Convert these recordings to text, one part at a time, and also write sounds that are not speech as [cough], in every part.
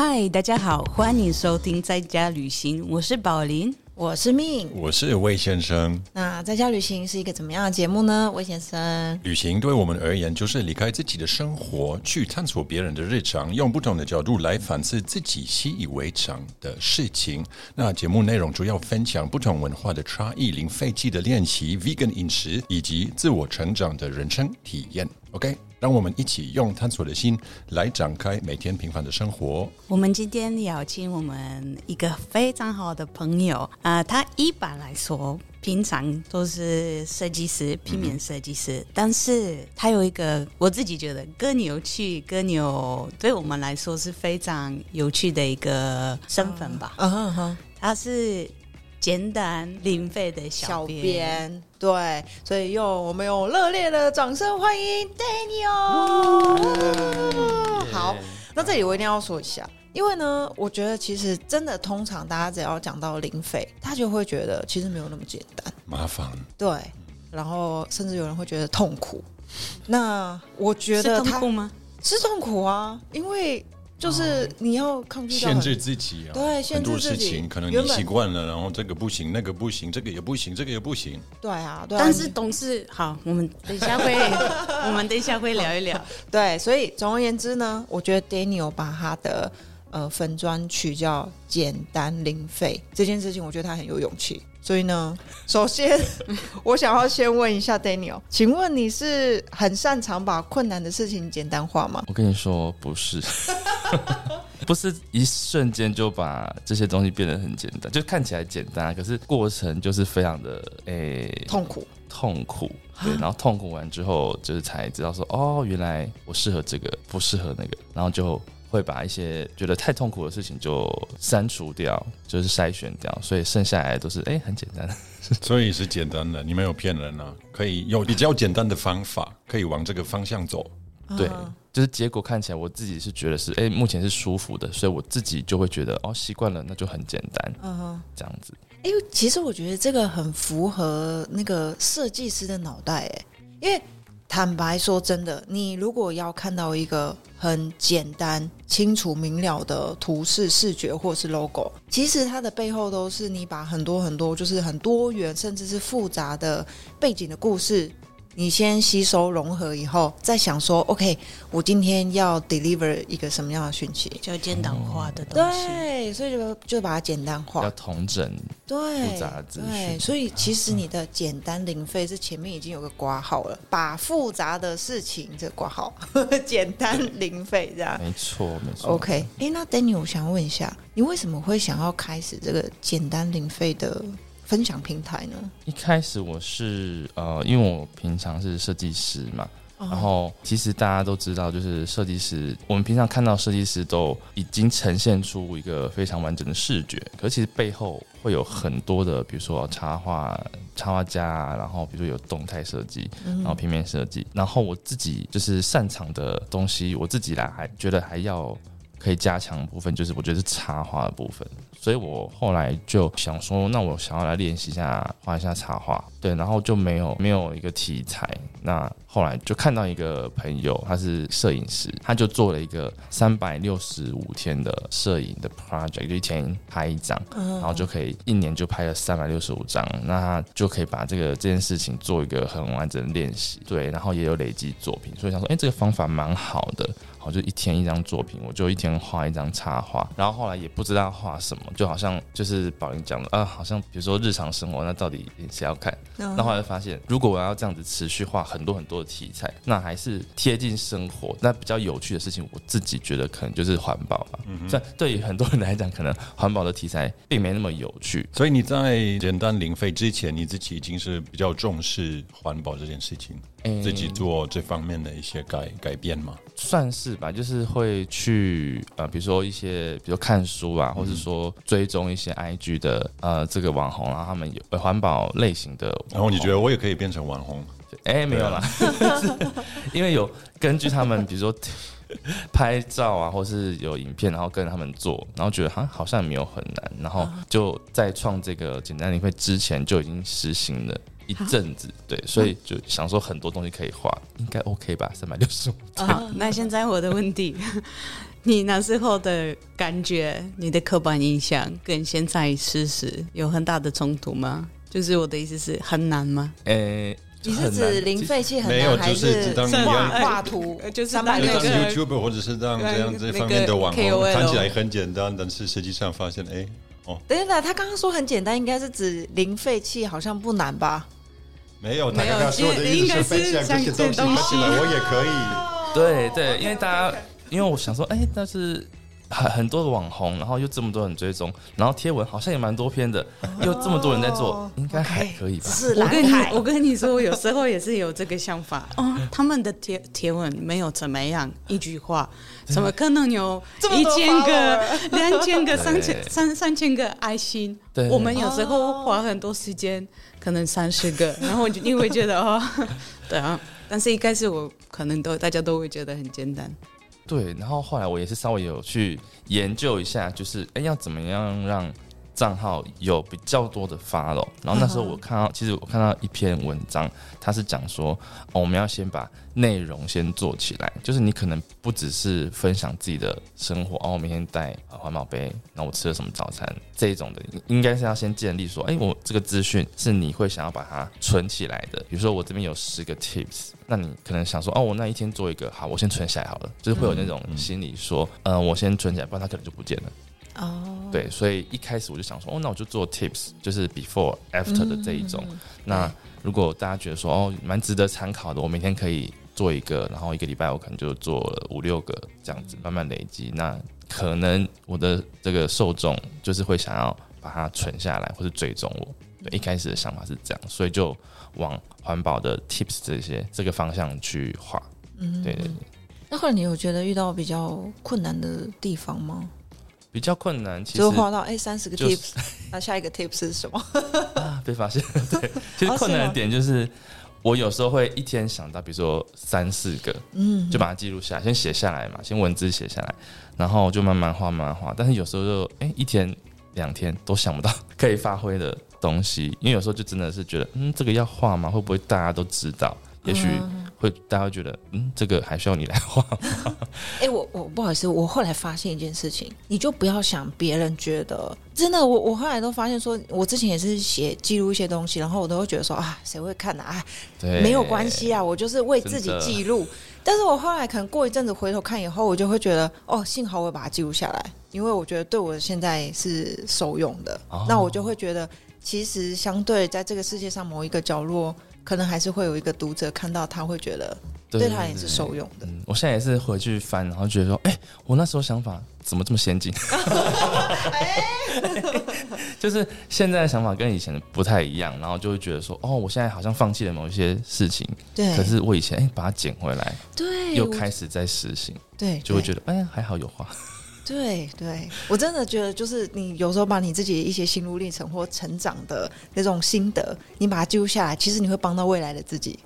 嗨，大家好，欢迎收听在家旅行，我是宝林。我是命，我是魏先生。那在家旅行是一个怎么样的节目呢？魏先生，旅行对我们而言就是离开自己的生活，去探索别人的日常，用不同的角度来反思自己习以为常的事情。那节目内容主要分享不同文化的差异、零废弃的练习、vegan 饮食以及自我成长的人生体验。OK。让我们一起用探索的心来展开每天平凡的生活。我们今天邀请我们一个非常好的朋友啊，他一般来说平常都是设计师、平面设计师，但是他有一个我自己觉得更有趣、更有对我们来说是非常有趣的一个身份吧。嗯哼，他是。简单零费的小编，对，所以用我们用热烈的掌声欢迎 Daniel。好，那这里我一定要说一下，因为呢，我觉得其实真的，通常大家只要讲到零费，他就会觉得其实没有那么简单，麻烦。对，然后甚至有人会觉得痛苦。那我觉得痛苦吗？是痛苦啊，因为。就是你要抗拒限制自己啊，对，很多事情可能你习惯了，然后这个不行，那个不行，这个也不行，这个也不行。对啊，对但是董事好，我们等一下会，[laughs] 我们等一下会聊一聊。[laughs] 对，所以总而言之呢，我觉得 Daniel 把他的呃粉砖取叫简单零费这件事情，我觉得他很有勇气。所以呢，[laughs] 首先我想要先问一下 Daniel，请问你是很擅长把困难的事情简单化吗？我跟你说，不是，[laughs] 不是一瞬间就把这些东西变得很简单，就看起来简单，可是过程就是非常的诶痛苦，痛苦，对，然后痛苦完之后，就是才知道说，哦，原来我适合这个，不适合那个，然后就。会把一些觉得太痛苦的事情就删除掉，就是筛选掉，所以剩下来都是哎很简单，[laughs] 所以是简单的，你没有骗人啊，可以用比较简单的方法，可以往这个方向走。对，就是结果看起来我自己是觉得是哎目前是舒服的，所以我自己就会觉得哦习惯了，那就很简单，嗯，这样子。哎，其实我觉得这个很符合那个设计师的脑袋，哎，因为。坦白说，真的，你如果要看到一个很简单、清楚明了的图示、视觉或是 logo，其实它的背后都是你把很多很多，就是很多元甚至是复杂的背景的故事。你先吸收融合以后，再想说，OK，我今天要 deliver 一个什么样的讯息？就简单化的东西。对，所以就就把它简单化，要同整对复杂资讯。所以其实你的简单零费是前面已经有个挂号了，把复杂的事情这挂号，[laughs] 简单零费这样。没错，没错。OK，哎，那 Danny，我想问一下，你为什么会想要开始这个简单零费的？分享平台呢？一开始我是呃，因为我平常是设计师嘛，然后其实大家都知道，就是设计师，我们平常看到设计师都已经呈现出一个非常完整的视觉，可其实背后会有很多的，比如说插画、插画家，然后比如说有动态设计，然后平面设计，然后我自己就是擅长的东西，我自己来还觉得还要可以加强的部分，就是我觉得是插画的部分。所以我后来就想说，那我想要来练习一下画一下插画，对，然后就没有没有一个题材。那后来就看到一个朋友，他是摄影师，他就做了一个三百六十五天的摄影的 project，就一天拍一张，然后就可以一年就拍了三百六十五张，那他就可以把这个这件事情做一个很完整的练习，对，然后也有累积作品，所以想说，哎，这个方法蛮好的。好，就一天一张作品，我就一天画一张插画，然后后来也不知道画什么，就好像就是宝林讲的啊，好像比如说日常生活，那到底谁要看？那后来发现，如果我要这样子持续画很多很多的题材，那还是贴近生活，那比较有趣的事情，我自己觉得可能就是环保吧。这对于很多人来讲，可能环保的题材并没那么有趣。所以你在简单零费之前，你自己已经是比较重视环保这件事情。自己做这方面的一些改改变吗？算是吧，就是会去呃，比如说一些，比如看书啊，或者说追踪一些 IG 的呃这个网红，然后他们有环保类型的。然后你觉得我也可以变成网红？哎，没有啦，[laughs] 因为有根据他们，比如说 [laughs] 拍照啊，或是有影片，然后跟他们做，然后觉得哈好像没有很难，然后就在创这个简单领会之前就已经实行了。一阵子，对，所以就想说很多东西可以画，应该 OK 吧？三百六十五。好，那现在我的问题，[laughs] 你那时候的感觉，你的刻板印象跟现在事实有很大的冲突吗？就是我的意思是很难吗？诶、你是指零废弃很难，还是当画你要画图呃 [laughs] 就是三百当当那个六十 YouTube 或者是当这样这那个方面的网红看起来很简单，但是实际上发现，哎，等一下，他刚刚说很简单，应该是指零废弃，好像不难吧？没有，他没有刚刚说的意思是分享这些东西，合起来我也可以。对对，因为大家，因为我想说，哎、但是很很多的网红，然后又这么多人追踪，然后贴文好像也蛮多篇的，又这么多人在做，应该还可以吧？是我跟你，我跟你说，我有时候也是有这个想法哦。他们的贴贴文没有怎么样，一句话，怎么 [laughs] 可能有一千个、两千个、三千、[laughs] 三三千个爱心？对我们有时候花很多时间，可能三十个，然后你会觉得哦，[laughs] 对啊。但是一开始我可能都大家都会觉得很简单。对，然后后来我也是稍微有去研究一下，就是哎要怎么样让账号有比较多的 follow。然后那时候我看到，其实我看到一篇文章，它是讲说，哦，我们要先把内容先做起来，就是你可能不只是分享自己的生活，哦，我每天带呃环保杯，那我吃了什么早餐这一种的，应该是要先建立说，哎，我这个资讯是你会想要把它存起来的。比如说我这边有十个 tips，那你可能想说，哦，我那一天做一个，好，我先存起来好了，就是会有那种心理说，嗯、我先存起来，不然它可能就不见了。哦，对，所以一开始我就想说，哦，那我就做 tips，就是 before after 的这一种。那如果大家觉得说，哦，蛮值得参考的，我每天可以做一个，然后一个礼拜我可能就做了五六个这样子，慢慢累积。那可能我的这个受众就是会想要把它存下来，或是追踪我。对，一开始的想法是这样，所以就往环保的 tips 这些这个方向去画。嗯，对对对。那后来你有觉得遇到比较困难的地方吗？比较困难，其实就画到哎三十个 tips，那下一个 tips 是什么？[laughs] 啊，被发现。对，[laughs] 其实哦困难的点就是，我有时候会一天想到，比如说三四个，嗯，就把它记录下来，先写下来嘛，先文字写下来，然后就慢慢画，慢慢画。但是有时候就哎、一天两天都想不到 [laughs] 可以发挥的东西，因为有时候就真的是觉得，嗯，这个要画吗？会不会大家都知道？也许会大家会觉得，嗯，这个还需要你来画吗？[laughs] 哎、我我不好意思，我后来发现一件事情，你就不要想别人觉得真的，我我后来都发现说，我之前也是写记录一些东西，然后我都会觉得说啊，谁会看啊？啊，[laughs] 对，没有关系啊，我就是为自己记录。但是我后来可能过一阵子回头看以后，我就会觉得，哦，幸好我把它记录下来，因为我觉得对我现在是受用的。哦那我就会觉得，其实相对在这个世界上某一个角落，可能还是会有一个读者看到，他会觉得对他也是受用的。嗯，我现在也是回去翻，然后觉得说，哎、我那时候想法怎么这么先进？[laughs] [laughs] 就是现在的想法跟以前不太一样，然后就会觉得说，哦，我现在好像放弃了某一些事情，对，可是我以前哎、把它捡回来，对又开始在实行，对，就会觉得得，哎呀，还好有画。对对，我真的觉得就是你有时候把你自己一些心路历程或成长的那种心得，你把它记录下来，其实你会帮到未来的自己。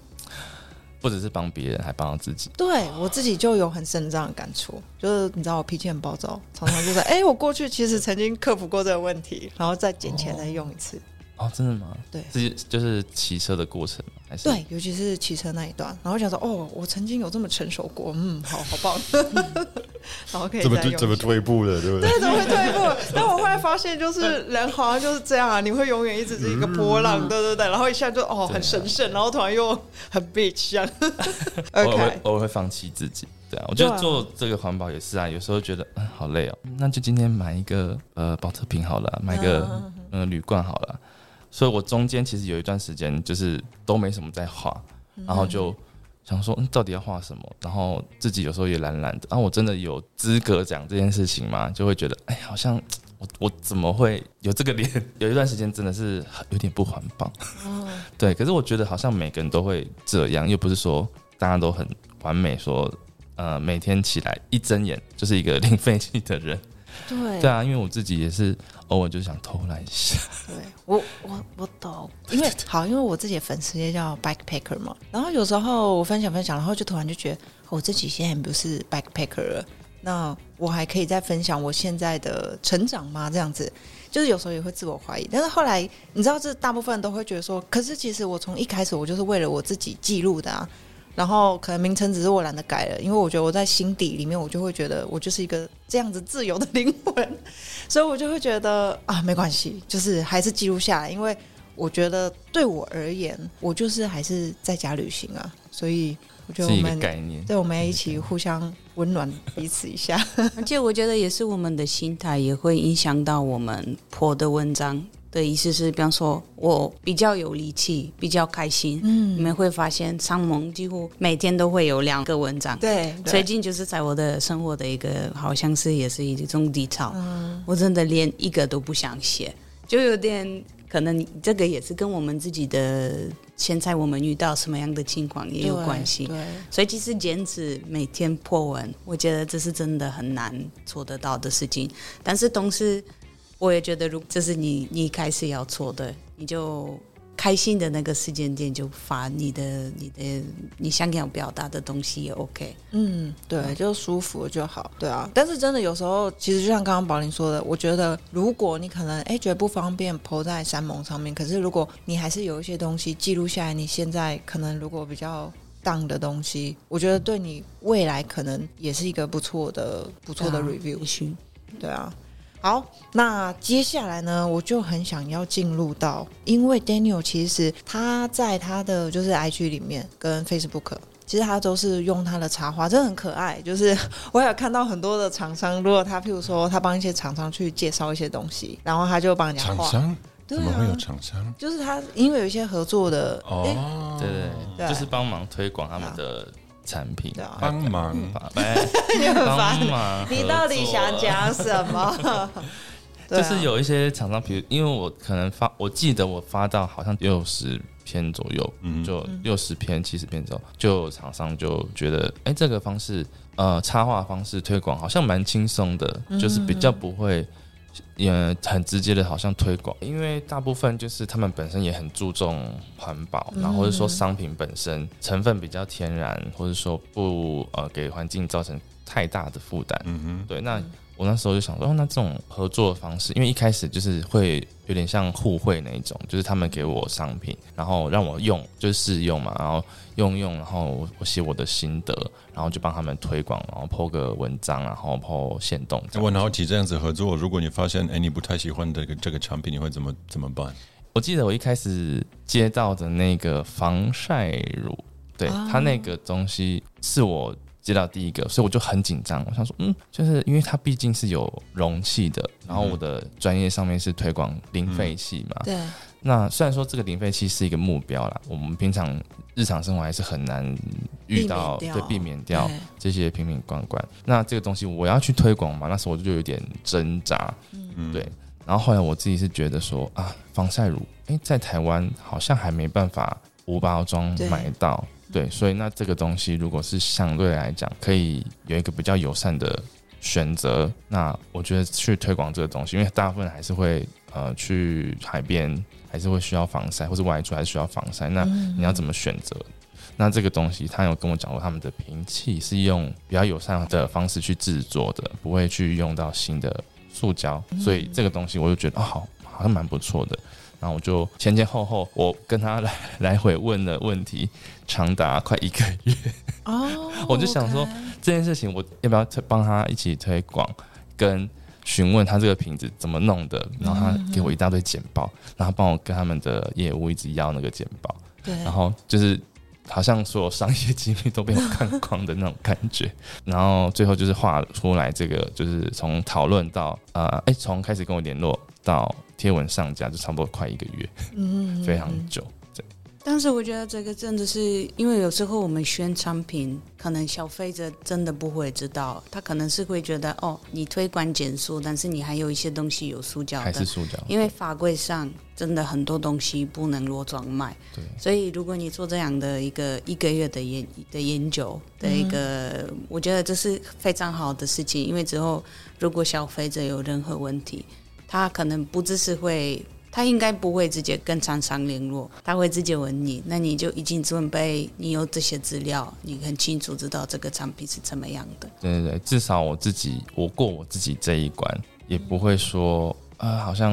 不只是帮别人，还帮到自己。对我自己就有很深这样的感触，就是你知道我脾气很暴躁，常常就是哎、我过去其实曾经克服过这个问题，然后再捡起来再用一次。哦，真的吗？对这就是骑车的过程吗，还是对，尤其是骑车那一段，然后想说哦，我曾经有这么成熟过，嗯，好好棒，[laughs] 然后可以怎么再用一下怎么退步了，对不对？对，怎么会退步？但我后来发现，就是人好像就是这样啊，你会永远一直是一个波浪，对对对，然后一下就哦很神圣，然后突然又很 bitch 这样。[laughs] 偶尔偶尔会放弃自己。对啊，我觉得做这个环保也是啊，有时候觉得嗯好累哦，那就今天买一个呃保特瓶好了，买个嗯呃铝罐好了。所以我中间其实有一段时间就是都没什么在画，然后就想说嗯到底要画什么，然后自己有时候也懒懒的，然后我真的有资格讲这件事情吗？就会觉得哎好像。我我怎么会有这个脸？有一段时间真的是有点不环保，对。可是我觉得好像每个人都会这样，又不是说大家都很完美，说呃每天起来一睁眼就是一个 [laughs] 零废弃的人。对对啊，因为我自己也是偶尔就想偷懒一下。对我我我懂，因为好，因为我自己的粉丝也叫 backpacker 嘛，然后有时候我分享分享，然后就突然就觉得我自己现在不是 backpacker 了，那我还可以再分享我现在的成长吗？这样子，就是有时候也会自我怀疑，但是后来你知道，这大部分人都会觉得说，可是其实我从一开始我就是为了我自己记录的啊。然后可能名称只是我懒得改了，因为我觉得我在心底里面，我就会觉得我就是一个这样子自由的灵魂，所以我就会觉得啊，没关系，就是还是记录下来，因为我觉得对我而言，我就是还是在家旅行啊，[laughs] 所以我觉得我们。对，我们也一起互相温暖彼此一下。[laughs] 而且我觉得也是我们的心态也会影响到我们破的文章的意思是，比方说我比较有力气，比较开心，嗯你们会发现商盟几乎每天都会有两个文章。对，最近就是在我的生活的一个，好像是也是一种低潮，嗯我真的连一个都不想写，就有点可能这个也是跟我们自己的现在我们遇到什么样的情况也有关系。对，所以其实坚持每天破文，我觉得这是真的很难做得到的事情。但是同时，我也觉得，如这是你你开始要做的，你就开心的那个时间点就发你的你的你想要表达的东西也 OK。嗯，对，就舒服就好，对啊。但是真的有时候，其实就像刚刚宝林说的，我觉得如果你可能哎觉得不方便抛在山盟上面，可是如果你还是有一些东西记录下来，你现在可能如果比较。当的东西，我觉得对你未来可能也是一个不错的、不错的 review。也许对啊，好，那接下来呢，我就很想要进入到，因为 Daniel 其实他在他的就是 IG 里面跟 Facebook。其实他都是用他的插画，真的很可爱。就是 [laughs] 我有看到很多的厂商，如果他譬如说他帮一些厂商去介绍一些东西，然后他就帮人家画。厂商对怎么会有啊，厂商？就是他因为有一些合作的，诶哦，对对对，就是帮忙推广他们的产品，帮忙。把 [laughs] 哎 [laughs] 你很帮烦，忙你到底想讲什么？[laughs] 就是有一些厂商，比如因为我可能发，我记得我发到好像六十篇左右，嗯。就六十篇、七十篇之后，就有厂商就觉得，哎、这个方式，呃，插画方式推广好像蛮轻松的，就是比较不会。也很直接的，好像推广，因为大部分就是他们本身也很注重环保，然后或者说商品本身成分比较天然，或者说不呃给环境造成太大的负担。嗯哼，对，那我那时候就想说，哦，那这种合作的方式，因为一开始就是会有点像互惠那一种，就是他们给我商品，然后让我用，就是试用嘛，然后用用，然后我我写我的心得，然后就帮他们推广，然后 po 个文章，然后 po 线动这样。我很好奇这样子合作，如果你发现哎你不太喜欢这个这个产品，你会怎么怎么办？我记得我一开始接到的那个防晒乳，对、啊它那个东西是我接到第一个，所以我就很紧张。我想说，嗯，就是因为它毕竟是有容器的，然后我的专业上面是推广零废弃嘛。对，那虽然说这个零废弃是一个目标啦，我们平常日常生活还是很难遇到，对，避免掉这些瓶瓶罐罐。那这个东西我要去推广嘛，那时候我就有点挣扎。嗯，对，然后后来我自己是觉得说啊，防晒乳，诶，在台湾好像还没办法无包装买到，对，所以那这个东西如果是相对来讲可以有一个比较友善的选择，那我觉得去推广这个东西，因为大部分人还是会呃去海边，还是会需要防晒，或者外出还是需要防晒，那嗯你要怎么选择？那这个东西，他有跟我讲过，他们的瓶器是用比较友善的方式去制作的，不会去用到新的塑胶，所以这个东西我就觉得哦，好，好像蛮不错的。然后我就前前后后，我跟他来来回问的问题，长达快一个月。哦，[laughs] 我就想说这件事情，我要不要推帮他一起推广，跟询问他这个瓶子怎么弄的？然后他给我一大堆简报，然后帮我跟他们的业务一直要那个简报。对，然后就是好像所有商业机密都被我看光的那种感觉，[laughs] 然后最后就是画出来这个，就是从讨论到呃，哎，从开始跟我联络到贴文上架，就差不多快一个月，嗯非常久。但是我觉得这个真的是，因为有时候我们宣产品，可能消费者真的不会知道，他可能是会觉得哦，你推广减速，但是你还有一些东西有塑胶的。还是，塑胶，因为法规上真的很多东西不能裸装卖，对。所以如果你做这样的一个一个月的研的研究的一个，我觉得这是非常好的事情，因为之后如果消费者有任何问题，他可能不只是会。他应该不会直接跟厂商联络，他会直接问你，那你就已经准备，你有这些资料，你很清楚知道这个产品是怎么样的。对对对，至少我自己我过我自己这一关，也不会说呃，好像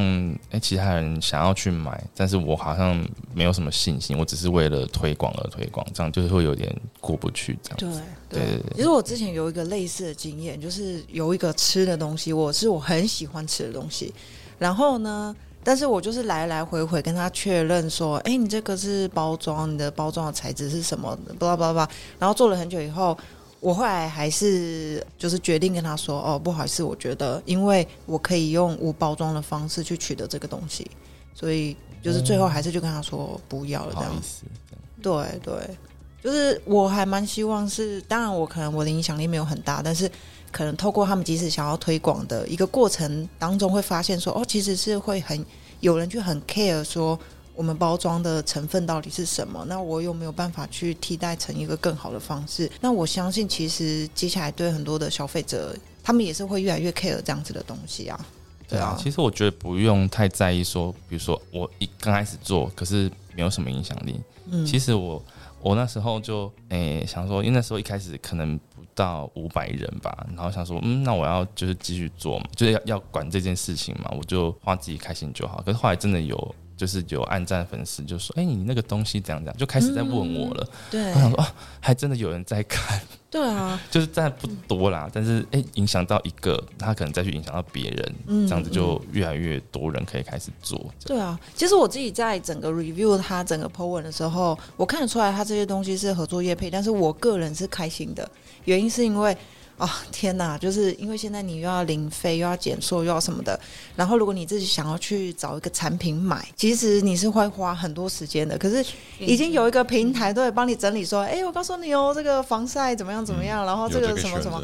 哎、其他人想要去买，但是我好像没有什么信心，我只是为了推广而推广，这样就是会有点过不去这样。对对对对其实我之前有一个类似的经验，就是有一个吃的东西，我是我很喜欢吃的东西，然后呢，但是我就是来来回回跟他确认说，哎，你这个是包装，你的包装的材质是什么？巴拉巴拉巴拉，然后做了很久以后。我后来还是就是决定跟他说，哦，不好意思，我觉得因为我可以用无包装的方式去取得这个东西，所以就是最后还是就跟他说不要了这样不好意。思，对对，就是我还蛮希望是，当然我可能我的影响力没有很大，但是可能透过他们即使想要推广的一个过程当中，会发现说，哦，其实是会很有人去很 care 说我们包装的成分到底是什么，那我有没有办法去替代成一个更好的方式？那我相信，其实接下来对很多的消费者，他们也是会越来越 care 这样子的东西啊。对啊，其实我觉得不用太在意说，比如说我一刚开始做，可是没有什么影响力。嗯，其实我我那时候就诶、想说，因为那时候一开始可能不到五百人吧，然后想说，嗯，那我要就是继续做嘛，就是要要管这件事情嘛，我就花自己开心就好。可是后来真的有。就是有暗赞粉丝就说：“哎、你那个东西怎样怎样？”就开始在问我了。对我想说啊，还真的有人在看，对啊，[laughs] 就是但不多啦，但是哎，影响到一个，他可能再去影响到别人，嗯这样子就越来越多人可以开始做。对啊，其实我自己在整个 review 他整个 po 文的时候，我看得出来他这些东西是合作业配，但是我个人是开心的，原因是因为。啊、天哪！就是因为现在你又要零费，又要减塑，又要什么的，然后如果你自己想要去找一个产品买，其实你是会花很多时间的。可是已经有一个平台都会帮你整理说，哎，我告诉你哦，这个防晒怎么样怎么样，然后这个什么什么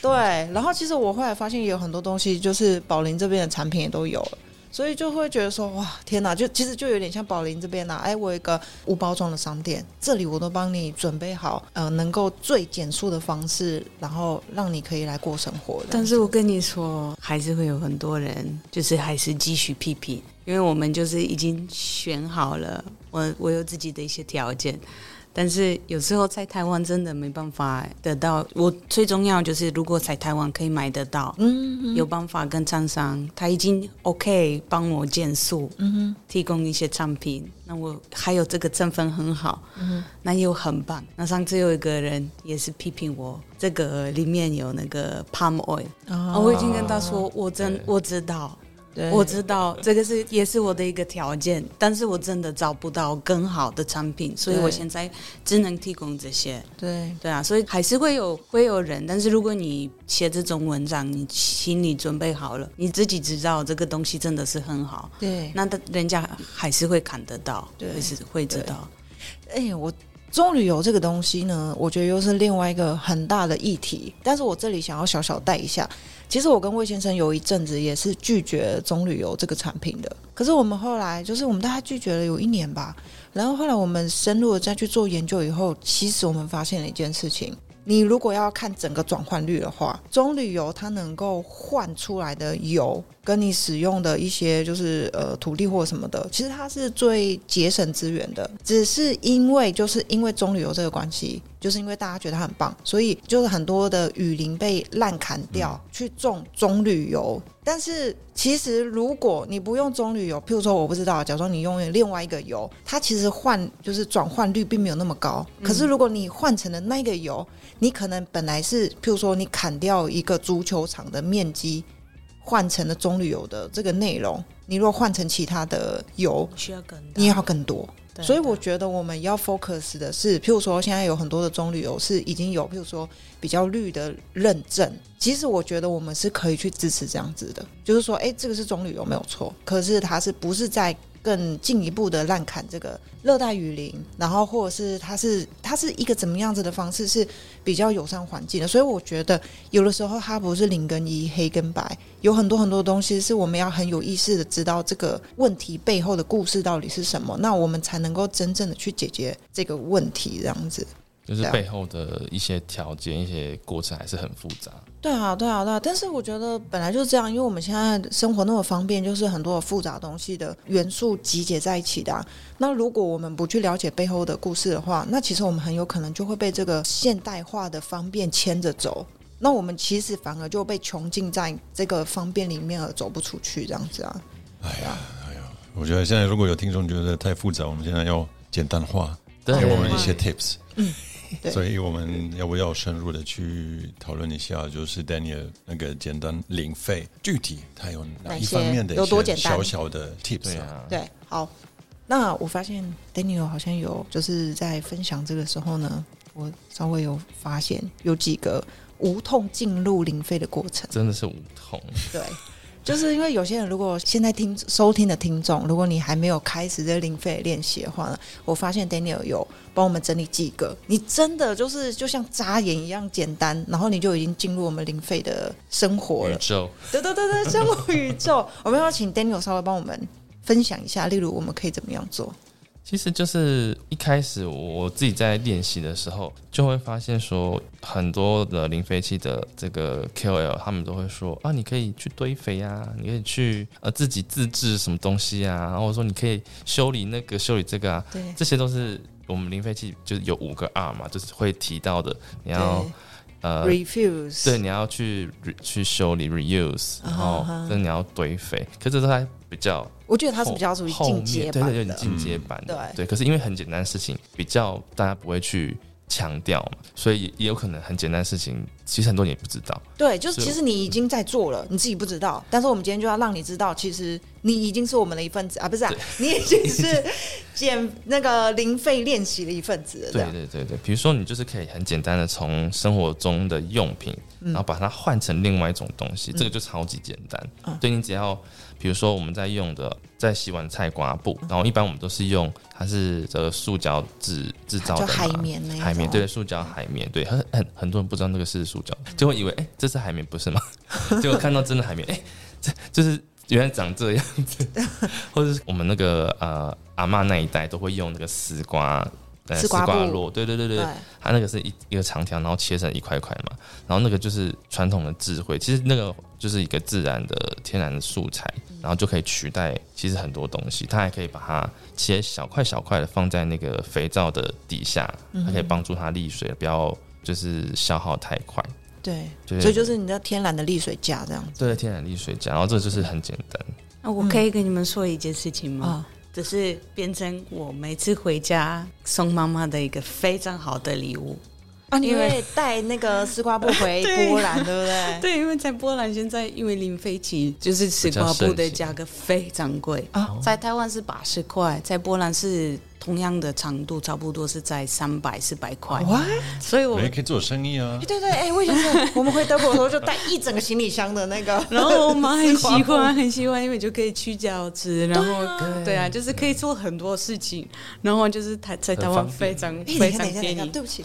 对，然后其实我后来发现也有很多东西，就是宝林这边的产品也都有了。所以就会觉得说，哇，天哪！就其实就有点像宝林这边呐、哎，我有一个无包装的商店，这里我都帮你准备好，呃，能够最减速的方式，然后让你可以来过生活的。但是我跟你说，还是会有很多人，就是还是继续批评，因为我们就是已经选好了，我我有自己的一些条件，但是有时候在台湾真的没办法得到。我最重要就是，如果在台湾可以买得到，嗯，有办法跟厂商他已经 OK 帮我减速，嗯哼，提供一些产品，那我还有这个成分很好，嗯那又很棒。那上次有一个人也是批评我，这个里面有那个 palm oil，、我已经跟他说，我真我知道，对。我知道这个是也是我的一个条件，但是我真的找不到更好的产品，所以我现在只能提供这些。对。对啊，所以还是会有会有人，但是如果你写这种文章，你心里准备好了，你自己知道这个东西真的是很好，对，那的人家还是会看得到，对。会是会知道。哎、我中旅游这个东西呢，我觉得又是另外一个很大的议题。但是我这里想要小小带一下，其实我跟魏先生有一阵子也是拒绝中旅游这个产品的。可是我们后来就是我们大概拒绝了有一年吧，然后后来我们深入的再去做研究以后，其实我们发现了一件事情。你如果要看整个转换率的话，棕榈油它能够换出来的油，跟你使用的一些就是呃土地或什么的，其实它是最节省资源的。只是因为就是因为棕榈油这个关系，就是因为大家觉得它很棒，所以就是很多的雨林被滥砍掉，去种棕榈油。但是其实如果你不用棕榈油，譬如说我不知道，假如说你用另外一个油，它其实换就是转换率并没有那么高。可是如果你换成了那个油，你可能本来是譬如说你砍掉一个足球场的面积，换成了棕榈油的这个内容，你如果换成其他的油，需要更你也要更多。所以我觉得我们要 focus 的是，譬如说现在有很多的棕榈油是已经有，譬如说比较绿的认证。其实我觉得我们是可以去支持这样子的，就是说，哎，这个是棕榈油没有错，可是它是不是在更进一步的滥砍这个热带雨林，然后或者是它是它是一个怎么样子的方式是比较友善环境的。所以我觉得有的时候它不是零跟一，黑跟白，有很多很多东西是我们要很有意识的知道这个问题背后的故事到底是什么，那我们才能够真正的去解决这个问题，这样子。就是背后的一些条件、一些过程还是很复杂。对啊，对啊，对啊。但是我觉得本来就是这样，因为我们现在生活那么方便，就是很多复杂东西的元素集结在一起的、啊。那如果我们不去了解背后的故事的话，那其实我们很有可能就会被这个现代化的方便牵着走。那我们其实反而就被穷尽在这个方便里面而走不出去，这样子啊。哎呀，哎呀，我觉得现在如果有听众觉得太复杂，我们现在要简单化，给我们一些 tips。对所以我们要不要深入的去讨论一下，就是 Daniel 那个简单零费，具体它有哪一方面的一些有多简单小小的 tips 啊，对，好。那我发现 Daniel 好像有就是在分享这个时候呢，我稍微有发现有几个无痛进入零费的过程。真的是无痛。对，就是因为有些人如果现在听收听的听众，如果你还没有开始这零费练习的话呢，我发现 Daniel 有帮我们整理几个，你真的就是就像眨眼一样简单，然后你就已经进入我们零费的生活了。宇宙对对对对，生活宇宙，[laughs] 我们要请 Daniel 稍微帮我们分享一下，例如我们可以怎么样做？其实就是一开始我自己在练习的时候，就会发现说，很多的零废弃的这个 KOL 他们都会说啊，你可以去堆肥啊，你可以去呃自己自制什么东西啊，然后说你可以修理那个修理这个啊，对。这些都是我们零废弃就是有五个 R 嘛，就是会提到的，你要呃 refuse，对，你要去去修理 reuse，然后啊哈跟你要堆肥，可这都还比较我觉得它是比较属于进阶版的。进阶版的，嗯对。可是因为很简单的事情，比较大家不会去强调嘛，所以也也有可能很简单的事情，其实很多人也不知道。对，就是是其实你已经在做了，你自己不知道。但是我们今天就要让你知道，其实你已经是我们的一份子啊，不是啊，你已经是 [laughs] 减那个零费练习的一份子了。对对对对，比如说你就是可以很简单的从生活中的用品，嗯然后把它换成另外一种东西，这个就超级简单。嗯对你只要，比如说我们在用的在洗碗菜瓜布，然后一般我们都是用它是这个塑胶制制造的嘛海绵对，塑胶海绵对，很很很多人不知道那个是塑胶，就会以为哎、这是海绵不是吗？[laughs] 结果看到真的海绵，哎、这就是原来长这样子，[laughs] 或者是我们那个呃阿嬷那一代都会用那个丝瓜。呃，丝丝瓜络，对对对对，对它那个是一一个长条，然后切成一块块嘛，然后那个就是传统的智慧，其实那个就是一个自然的天然的素材，然后就可以取代其实很多东西，它还可以把它切小块小块的放在那个肥皂的底下，它可以帮助它沥水，不要就是消耗太快。对，对所以就是你的天然的沥水架这样子对，天然沥水架，然后这就是很简单。那我可以跟你们说一件事情吗？啊。只是变成我每次回家送妈妈的一个非常好的礼物。啊，因为带那个丝瓜布回 [laughs] 波兰，对不对？对，因为在波兰现在因为零飞起，就是丝瓜布的价格非常贵啊在台湾是八十块，在波兰是同样的长度，差不多是在三百四百块。哇，所以我我也可以做生意啊。对对，哎，我以前我们回德国的时候就带一整个行李箱的那个，[laughs] 然后我妈很喜欢，很喜欢，因为就可以去饺子，然后对对啊，就是可以做很多事情，然后就是台在台湾非常等一下，等一下。对不起，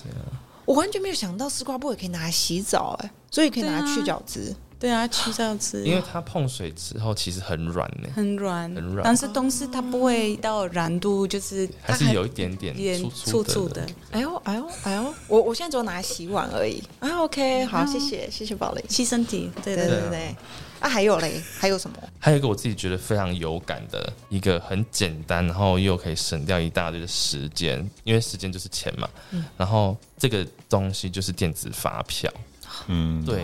我完全没有想到丝瓜布也可以拿来洗澡，哎，所以可以拿来去对啊角质。对啊，去到吃，因为它碰水之后其实很软呢，很软，很软但是东西它不会到软度，就是它还是有一点点点粗粗粗的的。。哎呦，哎呦，哎呦，我我现在只有拿来洗碗而已。啊，OK，好，谢谢，谢谢宝玲。吸身体，对对对对。对对，啊，还有嘞，还有什么？还有一个我自己觉得非常有感的一个很简单，然后又可以省掉一大堆的时间，因为时间就是钱嘛。然后这个东西就是电子发票，嗯，对，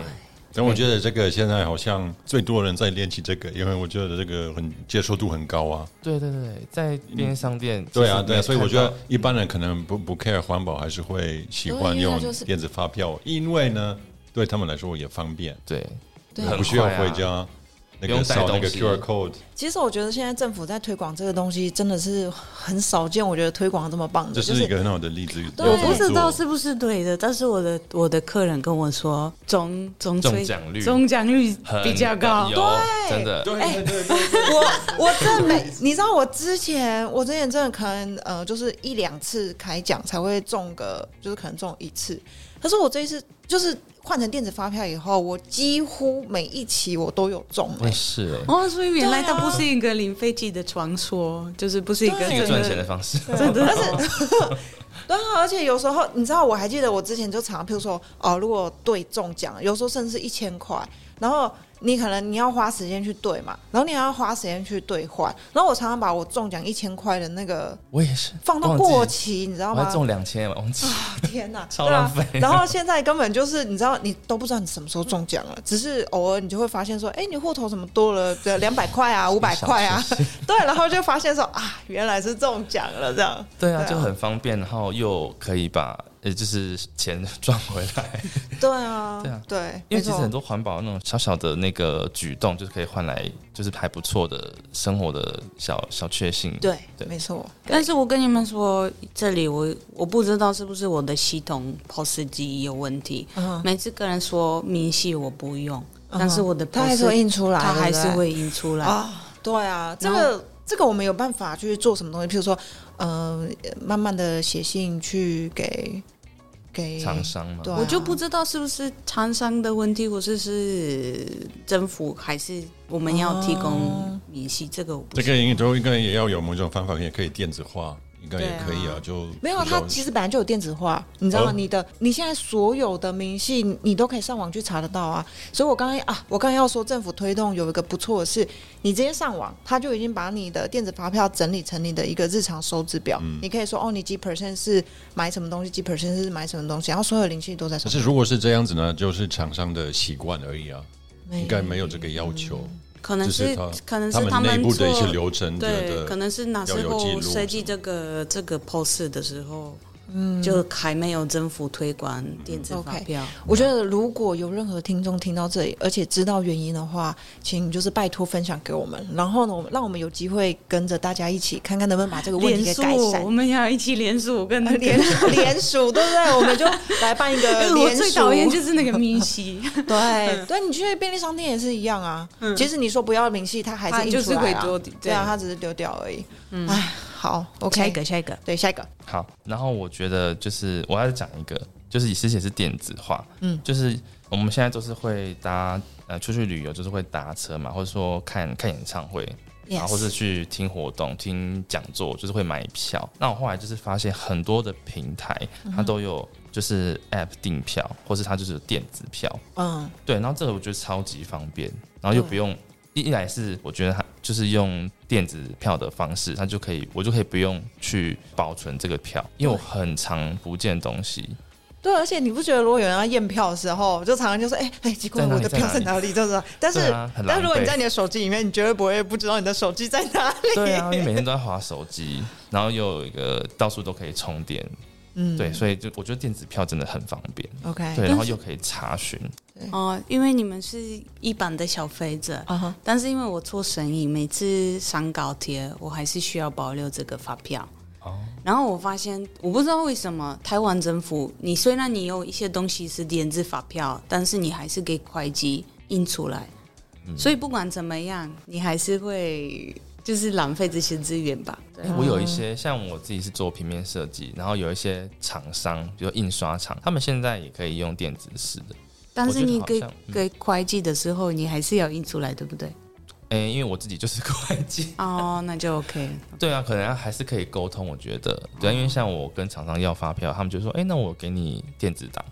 但我觉得这个现在好像最多人在练习这个，因为我觉得这个很接受度很高啊。对对对，在便利商店，对啊，对啊，所以我觉得一般人可能不不 care 环保，还是会喜欢用对因为就是电子发票，因为呢，对他们来说也方便，对，对很不需要回家那个扫那个 QR code。其实我觉得现在政府在推广这个东西真的是很少见，我觉得推广得这么棒的，这就是一个很好的例子。对我不知道是不是对的，但是我的我的客人跟我说，中中中奖率中奖率比较高。对真的，对对对对，我我真的没，你知道我之前我之前真的可能呃，就是一两次开奖才会中个，就是可能中一次。可是我这一次就是换成电子发票以后，我几乎每一期我都有中、我欸。是哎，哦，所以原来它不是一个零飞机的传说，就是不是一个赚钱的方式，[laughs] 真的。[laughs] 对啊，而且有时候你知道，我还记得我之前就常，譬如说哦，如果对中奖，有时候甚至是一千块，然后你可能你要花时间去兑嘛，然后你还要花时间去兑换，然后我常常把我中奖一千块的那个我也是放到过期，你知道吗？中两千，忘记。天哪，[laughs] 超浪费然后现在根本就是你知道，你都不知道你什么时候中奖了，只是偶尔你就会发现说，哎，你户头怎么多了两百块啊，[laughs] 五百块啊，对，然后就发现说啊，原来是中奖了这样。对啊，对啊就很方便，然后又可以把呃就是钱 [laughs] 赚回来。对啊，[laughs] 对啊对，因为其实很多环保那种小小的那个举动，就是可以换来就是还不错的生活的小小确幸。对，对没错。但是我跟你们说，这里我我不知道是不是我的系统 POS 机有问题。嗯，每次跟人说明细我不用，嗯但是我的它还是印出来，它还是会印出来。啊，对啊，这个这个我们有办法去做什么东西？譬如说，呃，慢慢的写信去给给厂商嘛，对啊。我就不知道是不是厂商的问题，或者是政府，还是我们要提供明细，这个我不这个应该都应该也要有某种方法，也可以电子化，应该也可以啊。就没有，它其实本来就有电子化，你知道吗？哦你的你现在所有的明细，你都可以上网去查得到啊。所以我刚刚啊，我刚刚要说，政府推动有一个不错的是，你直接上网，它就已经把你的电子发票整理成你的一个日常收支表。嗯你可以说哦，你几 percent 是买什么东西，几 percent 是买什么东西，然后所有的零息都在上。可是如果是这样子呢，就是厂商的习惯而已啊，应该没有这个要求。可能是是可能是他们内部的一些做流程对，可能是那时候设计这个这个 pose 的时候，嗯，就还没有政府推广电子发票。我觉得如果有任何听众听到这里，而且知道原因的话，请就是拜托分享给我们，然后呢，我们让我们有机会跟着大家一起看看能不能把这个问题给改，善我。们要一起联署跟 [laughs] 那个联联署，对不对？我们就来办一个。[laughs] 最讨厌就是那个明细，[laughs] 对对，你去便利商店也是一样啊。其实你说不要明细，它还它就是是印出来啊会丢对啊，它只是丢掉而已。哎，好，OK，下一个下一个，对，下一个，好，然后我觉得就是我要讲一个，就是其实也是电子化，嗯。就是我们现在都是会搭呃出去旅游，就是会搭车嘛，或者说看看演唱会，然后或是去听活动、听讲座，就是会买票。那我后来就是发现很多的平台它都有就是 App 订票，或是它就是有电子票，嗯，对，然后这个我觉得超级方便，然后又不用一一来是我觉得它就是用电子票的方式，它就可以我就可以不用去保存这个票，因为我很常不见东西。对，而且你不觉得如果有人要验票的时候，就常常就说，哎哎，奇怪，在哪里我的票在哪里？就是，但是但如果你在你的手机里面，你绝对不会不知道你的手机在哪里。对啊，你每天都在划手机，然后又有一个到处都可以充电，嗯，对，所以就我觉得电子票真的很方便，，OK，对，然后又可以查询，哦，因为你们是一般的消费者，但是因为我做生意，每次上高铁，我还是需要保留这个发票。哦，然后我发现，我不知道为什么台湾政府，你虽然你有一些东西是电子发票，但是你还是给会计印出来，嗯。所以不管怎么样，你还是会就是浪费这些资源吧。对哎，我有一些像我自己是做平面设计，然后有一些厂商，比如印刷厂，他们现在也可以用电子式的。但是你给给会计的时候，你还是要印出来，对不对？哎、因为我自己就是会计，[laughs] 哦，那就 OK。对啊，可能还是可以沟通。我觉得，对啊，因为像我跟厂商要发票，他们就说，哎、那我给你电子档。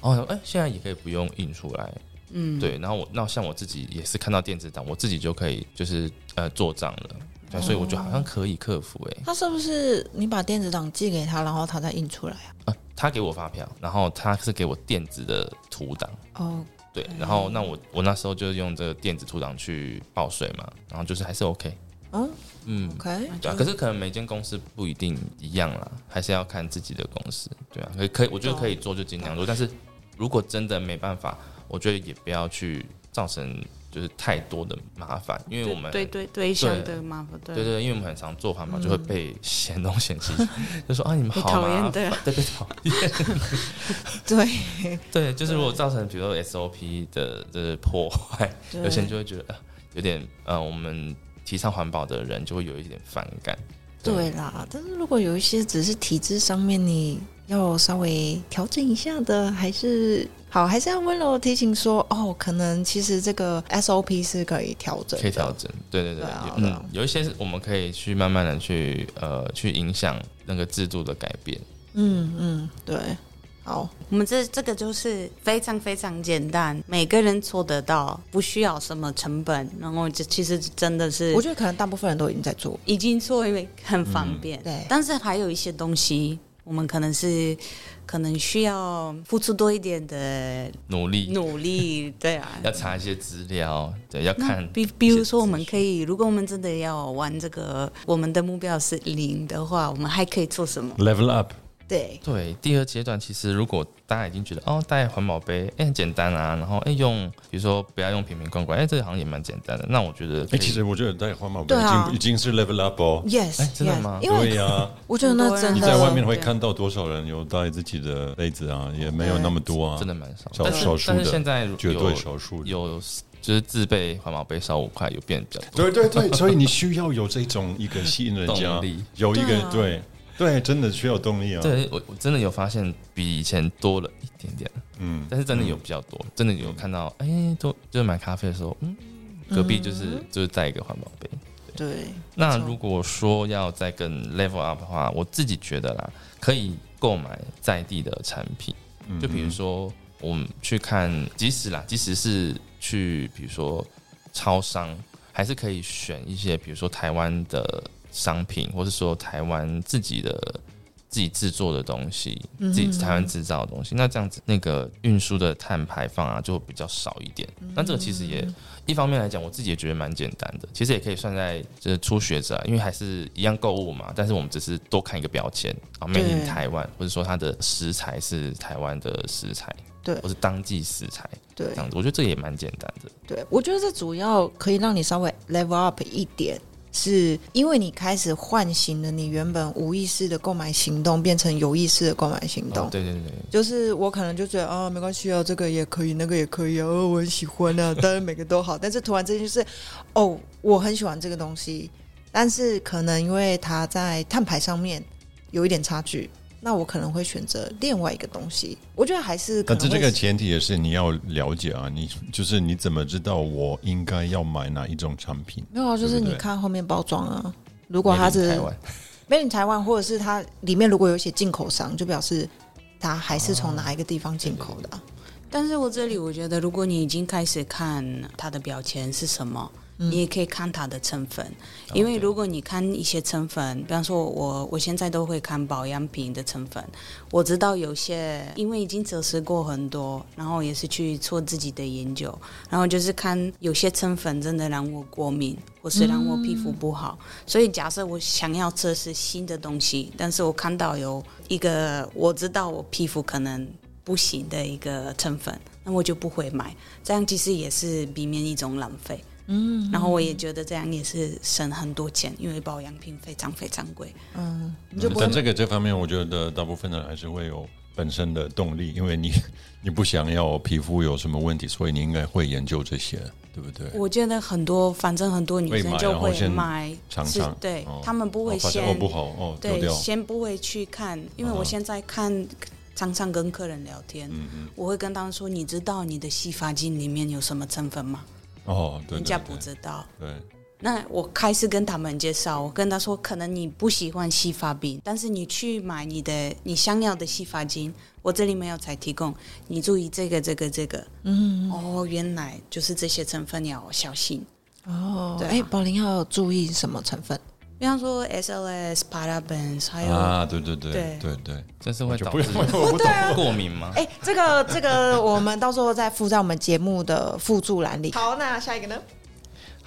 哦，哎、现在也可以不用印出来，嗯，对。然后我，那像我自己也是看到电子档，我自己就可以就是呃做账了，对，所以我觉得好像可以克服、哎、他是不是你把电子档寄给他，然后他再印出来啊？啊，他给我发票，然后他是给我电子的图档，哦，对，然后那我我那时候就用这个电子图档去报税嘛，然后就是还是 OK，嗯嗯，，OK，对啊，可是可能每间公司不一定一样啦，还是要看自己的公司。对啊，可以可以，我觉得可以做就尽量做，但是如果真的没办法，我觉得也不要去造成就是太多的麻烦，因为我们对对对象的麻烦，对对对，因为我们很常做环保，就会被嫌东嫌西，就说啊你们好讨厌对。麻烦，对被讨厌，对，对，就是如果造成比如说 SOP 的的破坏，有些人就会觉得呃有点呃我们提倡环保的人就会有一点反感。对啦，但是如果有一些只是体制上面你要稍微调整一下的，还是好，还是要温柔地提醒说，哦，可能其实这个 SOP 是可以调整，可以调整，对对对，嗯，有一些是我们可以去慢慢的去呃去影响那个制度的改变。嗯嗯，对，好，我们这这个就是非常非常简单，每个人做得到，不需要什么成本，然后这其实真的是我觉得可能大部分人都已经在做。已经做，因为很方便。对但是还有一些东西，我们可能是可能需要付出多一点的努力努力，[laughs] 对啊。要查一些资料，对，要看。比比如说，我们可以，如果我们真的要玩这个，我们的目标是零的话，我们还可以做什么？level up，对，对，第二阶段其实如果大家已经觉得哦，带环保杯哎、很简单啊，然后哎、用比如说不要用瓶瓶罐罐，哎、这个好像也蛮简单的。那我觉得可哎，以其实我觉得带环保杯已经已经是 level up 哦。Yes，哎真的吗？因为对呀，我觉得那真的你在外面会看到多少人有带自己的杯子啊？也没有那么多啊，真的蛮少，少少数的但是现在有绝对少数的。有就是自备环保杯少五块，有变比较多。对对对，所以你需要有这种一个吸引人家动力，有一个对对，真的需要动力啊。对我我真的有发现比以前多了一点点，嗯，但是真的有比较多，真的有看到哎、都就是买咖啡的时候，嗯，隔壁就是、就是带一个环保杯。对，那如果说要再更 level up 的话，我自己觉得啦，可以购买在地的产品，嗯就比如说我们去看，即使啦，即使是去比如说超商，还是可以选一些比如说台湾的商品，或是说台湾自己的。自己制作的东西，自己台湾制造的东西，那这样子那个运输的碳排放啊，就会比较少一点。那这个其实也一方面来讲，我自己也觉得蛮简单的，其实也可以算在就是初学者啊，因为还是一样购物嘛，但是我们只是多看一个标签啊，made in 对台湾，或者说它的食材是台湾的食材，对或是当季食材对这样子，我觉得这也蛮简单的。对，我觉得这主要可以让你稍微 level up 一点，是因为你开始唤醒了你原本无意识的购买行动，变成有意识的购买行动。哦，对对对，就是我可能就觉得哦，没关系哦，这个也可以，那个也可以啊，哦我很喜欢啊，当然每个都好。但是突然之间就是，哦，我很喜欢这个东西，但是可能因为它在碳排上面有一点差距，那我可能会选择另外一个东西。我觉得还是可但是这个前提也是你要了解啊，你就是你怎么知道我应该要买哪一种产品？没有啊，就是你看后面包装啊，如果它是，Made in 台湾，或者是它里面如果有写进口商，就表示它还是从哪一个地方进口的啊、但是我这里我觉得，如果你已经开始看它的标签是什么，你也可以看它的成分，因为如果你看一些成分，比方说我我现在都会看保养品的成分，我知道有些因为已经测试过很多，然后也是去做自己的研究，然后就是看有些成分真的让我过敏，或是让我皮肤不好，所以假设我想要测试新的东西，但是我看到有一个我知道我皮肤可能不行的一个成分，那我就不会买。这样其实也是避免一种浪费。嗯，然后我也觉得这样也是省很多钱，因为保养品非常非常贵。你就不会但这个这方面，我觉得大部分人还是会有本身的动力，因为你 [laughs] 你不想要皮肤有什么问题，所以你应该会研究这些，对不对？我觉得很多，反正很多女生就会买尝尝对、哦他们不会先哦不好哦对，先不会去看，因为嗯我现在看。常常跟客人聊天，嗯我会跟他们说：“你知道你的洗发精里面有什么成分吗？”哦，对，对人家不知道。对，那我开始跟他们介绍，我跟他说，可能你不喜欢洗发饼，但是你去买你的你想要的洗发精，我这里没有才提供，你注意这个这个这个。嗯，哦，原来就是这些成分要小心。哦，对啊哎，宝林要注意什么成分？比方说 SLS、parabens，还有、啊，对对对对对对，这是会导致过敏吗？哎，这个这个我们到时候再附在我们节目的附注栏里。好，那下一个呢？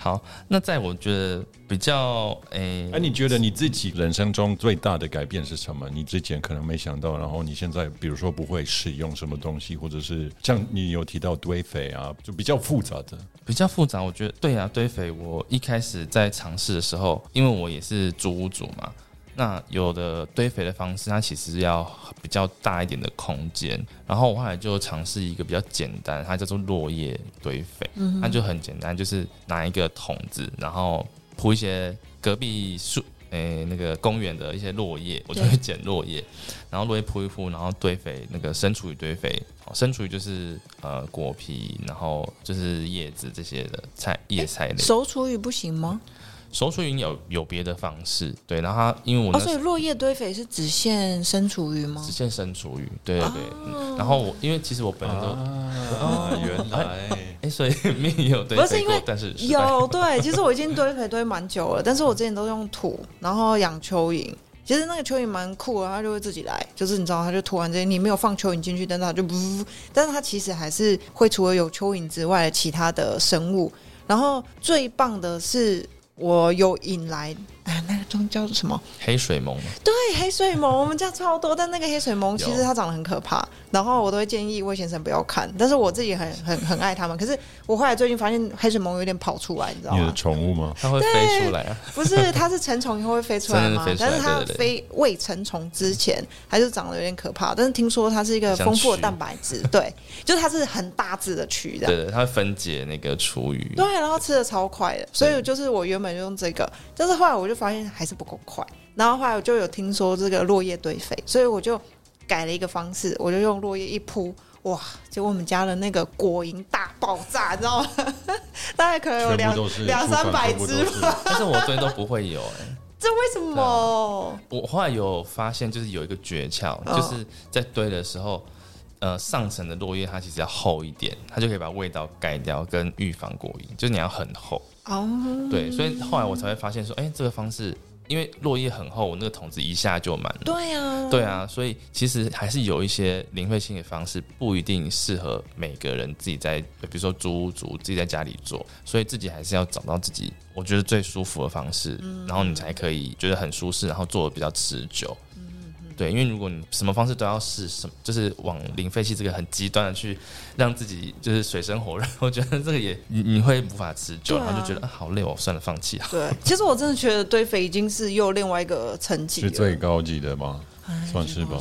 好，那在我觉得比较诶，哎，你觉得你自己人生中最大的改变是什么？你之前可能没想到，然后你现在比如说不会使用什么东西，或者是像你有提到堆肥啊，就比较复杂的。比较复杂，我觉得对啊，堆肥我一开始在尝试的时候，因为我也是租屋主嘛，那有的堆肥的方式，它其实要比较大一点的空间，然后我后来就尝试一个比较简单，它叫做落叶堆肥，它就很简单，就是拿一个桶子，然后铺一些隔壁树。诶、那个公园的一些落叶，我就会捡落叶，然后落叶铺一铺，然后堆肥，那个生厨余堆肥，哦，生厨余就是呃果皮，然后就是叶子这些的菜叶菜类。熟厨余不行吗？熟厨鱼有有别的方式，对，然后它因为我哦，所以落叶堆肥是只限生厨余吗只？限生厨鱼，对对对。嗯然后我因为其实我本人都啊，原来哎、所以 [laughs] 面也有堆不是因为肥，但是有对，其实我已经堆肥堆蛮久了，但是我之前都用土，然后养蚯蚓。其实那个蚯蚓蛮酷的，它就会自己来，就是你知道，它就突然间你没有放蚯蚓进去，但是它就不，但是它其实还是会除了有蚯蚓之外的其他的生物。然后最棒的是，我有引来，哎，那个东西叫什么？黑水虻嘛，对，黑水虻，我们家超多，但那个黑水虻其实它长得很可怕，然后我都会建议魏先生不要看，但是我自己很很很爱它们。可是我后来最近发现黑水虻有点跑出来，你知道你的？宠物吗？它会飞出来啊。不是，它是成虫以后会飞出来吗？但是它飞未成虫之前，还是长得有点可怕。但是听说它是一个丰富的蛋白质，[laughs] 对，就是它是很大只的蛆。对对，它会分解那个厨余。对，然后吃的超快的，所以就是我原本就用这个，但是后来我就发现还是不够快，然后后来我就有听说这个落叶堆肥，所以我就改了一个方式，我就用落叶一铺，哇！结果我们家的那个果蝇大爆炸，你知道吗？[laughs] 大概可能有两两三百只吧，但是我堆都不会有哎、[laughs] 这为什么？我后来有发现，就是有一个诀窍，哦就是在堆的时候，呃，上层的落叶它其实要厚一点，它就可以把味道盖掉，跟预防果蝇，就是你要很厚。哦，对，所以后来我才会发现说，哎、这个方式，因为落叶很厚，我那个桶子一下就满了。对啊，对啊，所以其实还是有一些零废弃的方式，不一定适合每个人自己在，比如说租屋族自己在家里做，所以自己还是要找到自己我觉得最舒服的方式，然后你才可以觉得很舒适，然后做的比较持久。对，因为如果你什么方式都要试，什么就是往零废弃这个很极端的去让自己就是水深火热，[laughs] 我觉得这个也你你会无法持久，啊然后就觉得啊好累哦，算了，放弃啊。对，其实我真的觉得堆肥已经是又另外一个层级是，最高级的吗？算是吧。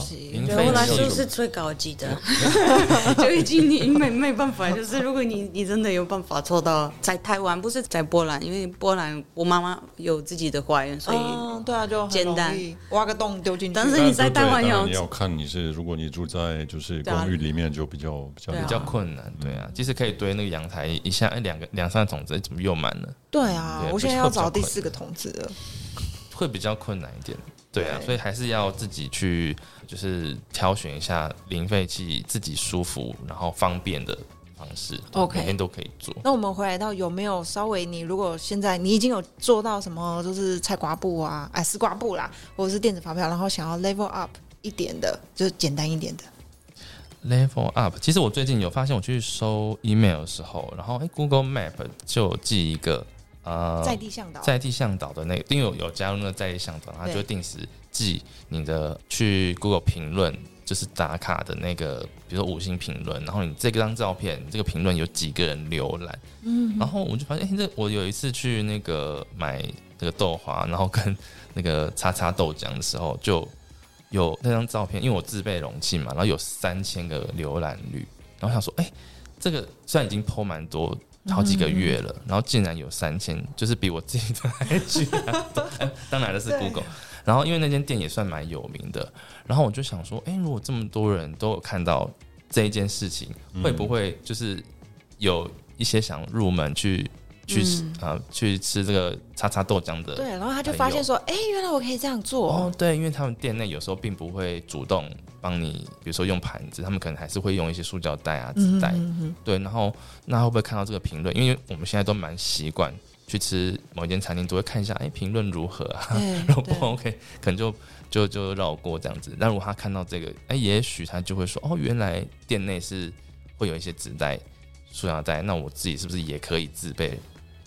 对我来说是最高级的，[laughs] 就已经你没没办法，就是如果你你真的有办法做到，在台湾不是在波兰，因为波兰我妈妈有自己的花园，所以、嗯，对啊，就很简单挖个洞丢进去。但是你在台湾要你要看你是，如果你住在就是公寓里面，就比较比较啊比较困难，对啊，即使可以堆那个阳台，一下哎两个两三个桶子，哎怎么又满了？对啊，对我现在要找第四个桶子了。会比较困难一点。对啊，对所以还是要自己去，就是挑选一下零废弃自己舒服然后方便的方式 OK 每天都可以做。那我们回来到有没有稍微你如果现在你已经有做到什么，就是菜瓜布啊，哎丝瓜布啦，或者是电子发票，然后想要 level up 一点的，就是简单一点的。Level up，其实我最近有发现，我去收 email 的时候，然后哎、Google Map 就有寄一个呃在地向导，在地向导的那个，因为有有加入那个在地向导，他就会定时记你的去 Google 评论，就是打卡的那个，比如说五星评论，然后你这张照片，这个评论有几个人浏览，嗯，然后我就发现，哎、这我有一次去那个买那个豆花，然后跟那个叉叉豆浆的时候，就有那张照片，因为我自备容器嘛，然后有三千个浏览率，然后想说，哎、这个虽然已经 PO 蛮多。好几个月了，然后竟然有三千，就是比我自己的还多。哎 [laughs] 当然的是 Google，然后因为那间店也算蛮有名的，然后我就想说，哎、如果这么多人都有看到这一件事情，会不会就是有一些想入门去去嗯啊、去吃这个叉叉豆浆的？对，然后他就发现说，哎、原来我可以这样做。哦，对，因为他们店内有时候并不会主动帮你，比如说用盘子，他们可能还是会用一些塑胶袋啊、纸袋。嗯对，然后那会不会看到这个评论？因为我们现在都蛮习惯去吃某一间餐厅，都会看一下，哎，评论如何啊？[laughs] 对如果不 OK，可能就就就绕过这样子。但如果他看到这个，哎，也许他就会说，哦，原来店内是会有一些纸袋、塑料袋，那我自己是不是也可以自备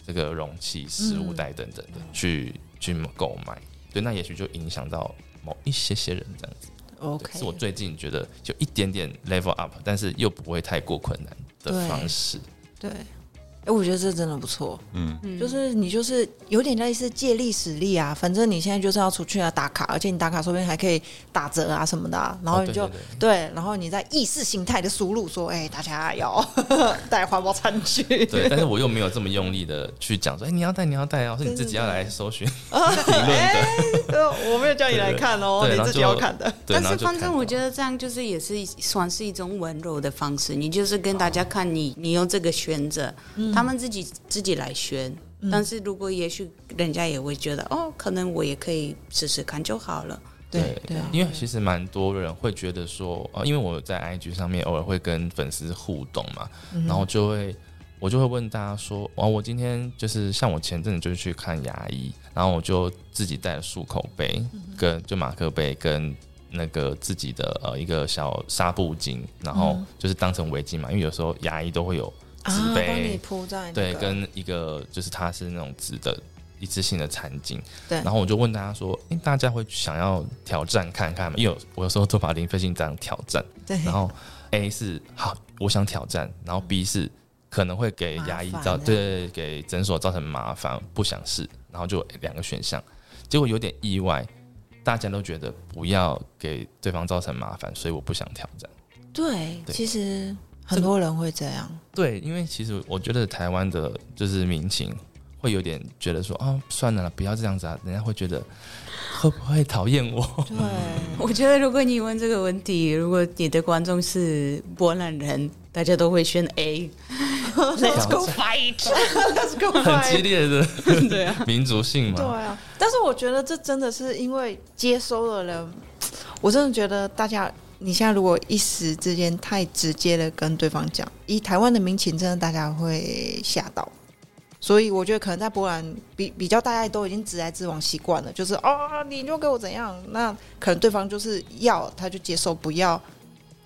这个容器、食物袋等等的、去去购买？对，那也许就影响到某一些些人这样子。OK，是我最近觉得就一点点 level up，但是又不会太过困难的方式。对。哎、我觉得这真的不错，嗯，就是你就是有点类似借力使力啊，反正你现在就是要出去啊打卡，而且你打卡说不定还可以打折啊什么的啊、然后哦你就、对然后你在意识形态的输入说，哎、大家要 [laughs] 带环保餐具，对，但是我又没有这么用力的去讲说，哎、你要带，你要带哦，是你自己要来搜寻 [laughs] 评论的，呃我没有叫你来看哦，你自己要看的。对，但是反正我觉得这样就是也是算是一种温柔的方式，你就是跟大家看你你用这个选择，他们自己自己来选，但是如果也许人家也会觉得，哦，可能我也可以试试看就好了。对对啊，因为其实蛮多人会觉得说，呃，因为我在 IG 上面偶尔会跟粉丝互动嘛，嗯。然后就会我就会问大家说，哦，我今天就是像我前阵子就去看牙医，然后我就自己带了漱口杯，嗯。跟就马克杯跟那个自己的呃一个小纱布巾，然后就是当成围巾嘛，因为有时候牙医都会有纸啊，杯，帮你铺在那对，跟一个就是它是那种纸的一次性的餐巾。对然后我就问大家说：“诶，大家会想要挑战看看吗？因为有我有时候都把零费性这样挑战。[laughs] 对，然后 A 是好，我想挑战，然后 B 是可能会给牙医造对给诊所造成麻烦，不想试，然后就两个选项，结果有点意外，大家都觉得不要给对方造成麻烦，所以我不想挑战。对，对其实很多人会这样，对，因为其实我觉得台湾的就是民情会有点觉得说，哦，算了啦，不要这样子啊，人家会觉得会不会讨厌我？对，[laughs] 我觉得如果你问这个问题，如果你的观众是波兰人，大家都会选 A。[laughs] Let's go fight！Let's [laughs] go fight! 很激烈的对啊，民族性嘛。对啊，但是我觉得这真的是因为接收的人，我真的觉得大家，你现在如果一时之间太直接的跟对方讲，以台湾的民情，真的大家会吓到。所以我觉得可能在波兰比比较大家都已经直来直往习惯了，就是哦，你就给我怎样，那可能对方就是要他就接受，不要，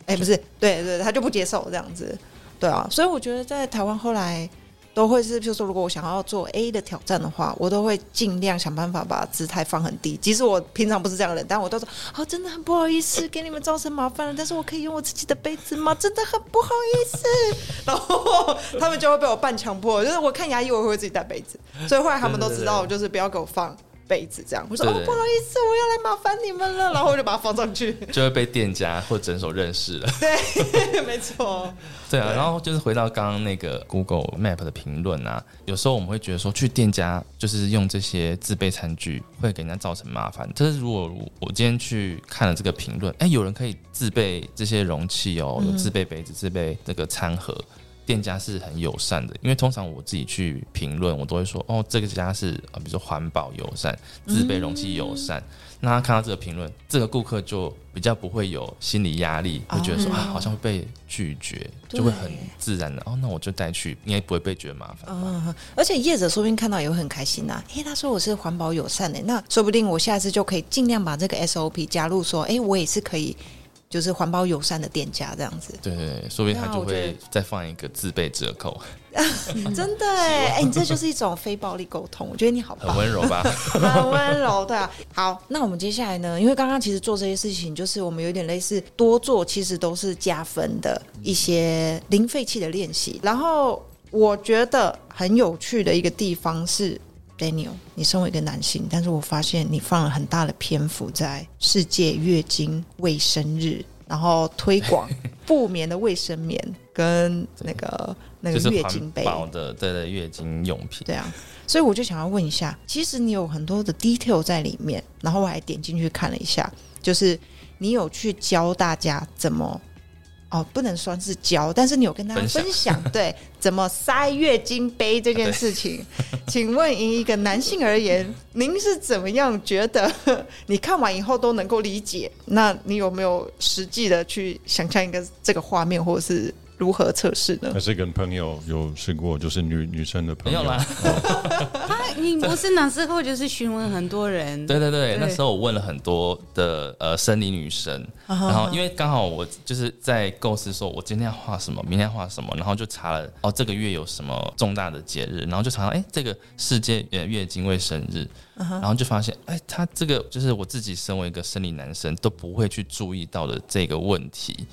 哎，不是，对对，他就不接受这样子，对啊，所以我觉得在台湾后来都会是，譬如说，如果我想要做 A 的挑战的话，我都会尽量想办法把姿态放很低。即使我平常不是这样的人，但我都说哦，真的很不好意思给你们造成麻烦了，但是我可以用我自己的杯子吗？真的很不好意思。[laughs] 然后他们就会被我半强迫，就是我看牙医我会自己带杯子，所以后来他们都知道，就是不要给我放。杯子这样，我说哦不好意思，我要来麻烦你们了，[laughs] 然后我就把它放上去。就会被店家或诊所认识了。对，[laughs] 没错，对啊，然后就是回到刚刚那个 Google Map 的评论啊，有时候我们会觉得说去店家就是用这些自备餐具会给人家造成麻烦。但是如果我今天去看了这个评论，哎，有人可以自备这些容器哦，有自备杯子、自备这个餐盒。店家是很友善的，因为通常我自己去评论，我都会说哦，这个家是啊，比如说环保友善、自备容器友善。那他看到这个评论，这个顾客就比较不会有心理压力，会觉得说、哦啊，好像会被拒绝，就会很自然的哦，那我就带去，应该不会被觉得麻烦。嗯，而且业者说不定看到也会很开心呐、诶，他说我是环保友善的，那说不定我下次就可以尽量把这个 SOP 加入，说，诶，我也是可以，就是环保友善的店家这样子。对对对，说不定他就会再放一个自备折扣，[laughs] 真的 [laughs] 哎，哎，你这就是一种非暴力沟通，我觉得你好棒，很温柔吧？[laughs] 很温柔，对啊。好，那我们接下来呢？因为刚刚其实做这些事情，就是我们有点类似多做，其实都是加分的一些零废弃的练习。然后我觉得很有趣的一个地方是。Daniel，你身为一个男性，但是我发现你放了很大的篇幅在世界月经卫生日，然后推广 [laughs] 不棉的卫生棉跟那个 [laughs] 那个月经杯，环保的对对月经用品。对啊，所以我就想要问一下，其实你有很多的 detail 在里面，然后我还点进去看了一下，就是你有去教大家怎么。哦，不能算是教，但是你有跟大家分享 [laughs] 对怎么塞月经杯这件事情。[laughs] 请问，以一个男性而言，您是怎么样觉得？你看完以后都能够理解？那你有没有实际的去想象一个这个画面，或者是如何测试呢？还？是跟朋友有试过，就是女女生的朋友。没有啦，啊，你不是那时候就是询问很多人，对对对，对。那时候我问了很多的呃生理女生，然后因为刚好我就是在构思说，我今天要画什么，明天画什么，然后就查了哦，这个月有什么重大的节日，然后就查到哎，这个世界呃月经卫生日，然后就发现哎，他这个就是我自己身为一个生理男生都不会去注意到的这个问题。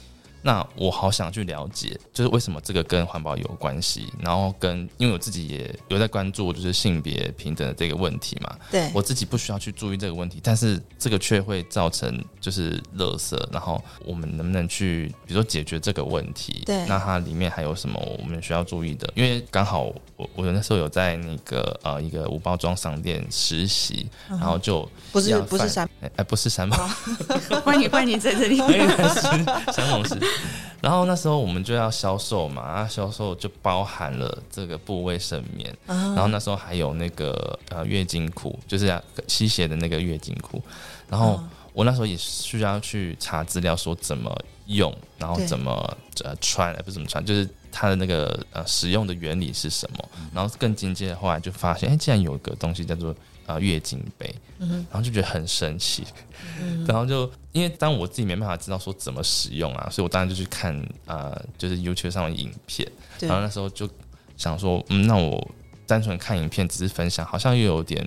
那我好想去了解，就是为什么这个跟环保有关系，然后跟因为我自己也有在关注，就是性别平等的这个问题嘛。对，我自己不需要去注意这个问题，但是这个却会造成就是垃圾，然后我们能不能去，比如说解决这个问题？对那它里面还有什么我们需要注意的？因为刚好我我那时候有在那个呃一个无包装商店实习，然后就不是不是三，哎、哎不是三宝，[laughs] 欢迎欢迎在这里。[laughs] 三龙市。[laughs] 然后那时候我们就要销售嘛，啊，销售就包含了这个部卫生棉，然后那时候还有那个呃月经裤，就是要吸血的那个月经裤。然后我那时候也需要去查资料，说怎么用，然后怎么呃穿，呃不是怎么穿，就是它的那个呃使用的原理是什么。然后更进阶的后来就发现，哎，竟然有个东西叫做啊、呃月经杯，然后就觉得很神奇。然后就因为当我自己没办法知道说怎么使用啊，所以我当然就去看呃，就是 YouTube 上的影片。然后那时候就想说，嗯，那我单纯看影片只是分享，好像又有点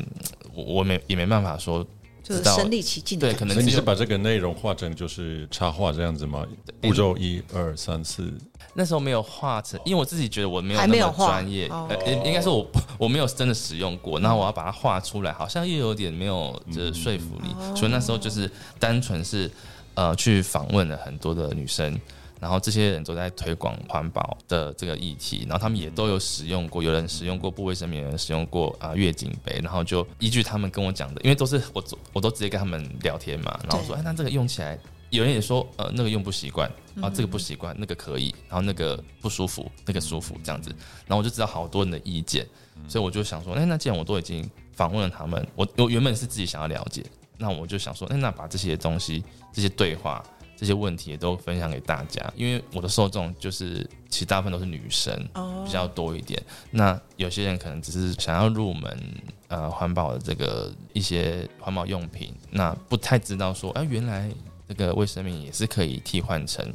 我我没也没办法说就是身临其境的对，可能你是把这个内容画成就是插画这样子吗？步骤一二三四，那时候没有画成，因为我自己觉得我没有那么还没有专业，哦。呃，应该是我 [laughs] 我没有真的使用过，然后我要把它画出来，好像又有点没有这说服力，哦。所以那时候就是单纯是呃去访问了很多的女生。然后这些人都在推广环保的这个议题，然后他们也都有使用过，有人使用过不卫生棉，有人使用过啊、月经杯，然后就依据他们跟我讲的，因为都是我我都直接跟他们聊天嘛，然后说，哎，那这个用起来有人也说，呃，那个用不习惯，啊，这个不习惯，那个可以，然后那个不舒服，那个舒服，这样子，然后我就知道好多人的意见，所以我就想说，哎，那既然我都已经访问了他们，我我原本是自己想要了解，那我就想说，哎，那把这些东西、这些对话、这些问题也都分享给大家，因为我的受众就是其实大部分都是女生比较多一点，那有些人可能只是想要入门呃环保的这个一些环保用品，那不太知道说，哎、原来这个卫生棉也是可以替换成